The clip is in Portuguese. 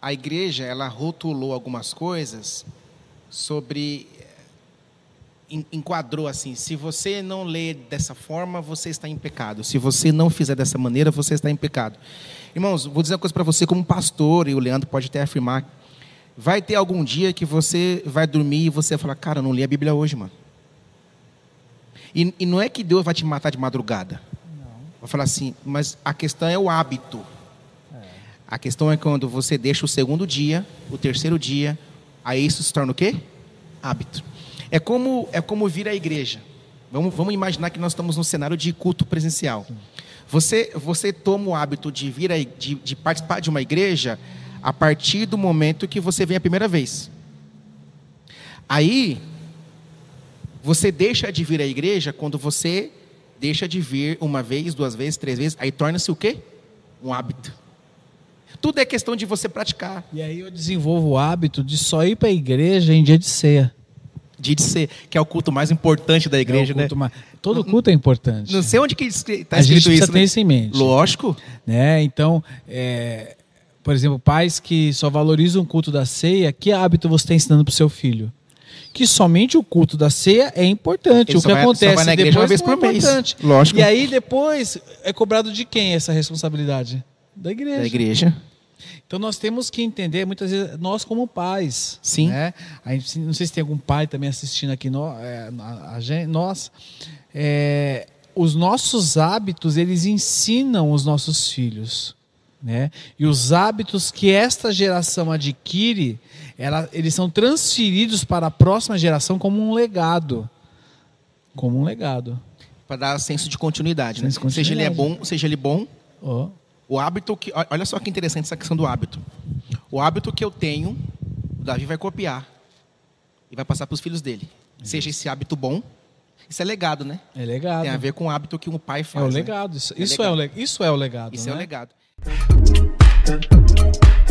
A igreja, ela rotulou algumas coisas sobre enquadrou assim: se você não lê dessa forma, você está em pecado. Se você não fizer dessa maneira, você está em pecado. Irmãos, vou dizer uma coisa para você, como pastor, e o Leandro pode até afirmar: vai ter algum dia que você vai dormir e você vai falar, cara, eu não li a Bíblia hoje, mano. E, e não é que Deus vai te matar de madrugada. Não. Vai falar assim, mas a questão é o hábito. É. A questão é quando você deixa o segundo dia, o terceiro dia, aí isso se torna o quê? Hábito. É como, é como vir à igreja. Vamos, vamos imaginar que nós estamos num cenário de culto presencial. Você, você toma o hábito de vir a, de, de participar de uma igreja a partir do momento que você vem a primeira vez. Aí, você deixa de vir à igreja quando você deixa de vir uma vez, duas vezes, três vezes, aí torna-se o quê? Um hábito. Tudo é questão de você praticar. E aí eu desenvolvo o hábito de só ir para a igreja em dia de ceia de ser, que é o culto mais importante da igreja, é né? Mais... Todo culto é importante. Não sei onde que está escrito A gente isso. ter né? isso em mente. Lógico. Né? Então, é... por exemplo, pais que só valorizam o culto da ceia, que hábito você está ensinando para o seu filho? Que somente o culto da ceia é importante. Ele o que vai, acontece depois uma vez por é mês. importante. Lógico. E aí depois é cobrado de quem essa responsabilidade? Da igreja. Da igreja. Então nós temos que entender, muitas vezes, nós como pais. Sim. Né? A gente, não sei se tem algum pai também assistindo aqui, nós, é, a, a gente, nós é, os nossos hábitos, eles ensinam os nossos filhos. Né? E os hábitos que esta geração adquire, ela, eles são transferidos para a próxima geração como um legado. Como um legado. Para dar senso de continuidade, né? senso né? continuidade. Seja ele é bom, seja ele bom, oh. O hábito que. Olha só que interessante essa questão do hábito. O hábito que eu tenho, o Davi vai copiar. E vai passar para os filhos dele. Isso. Seja esse hábito bom. Isso é legado, né? É legado. Tem a ver com o hábito que um pai faz. É o né? legado. Isso é, isso, legado. É, o, isso é o legado. Isso né? é o legado. Thank you.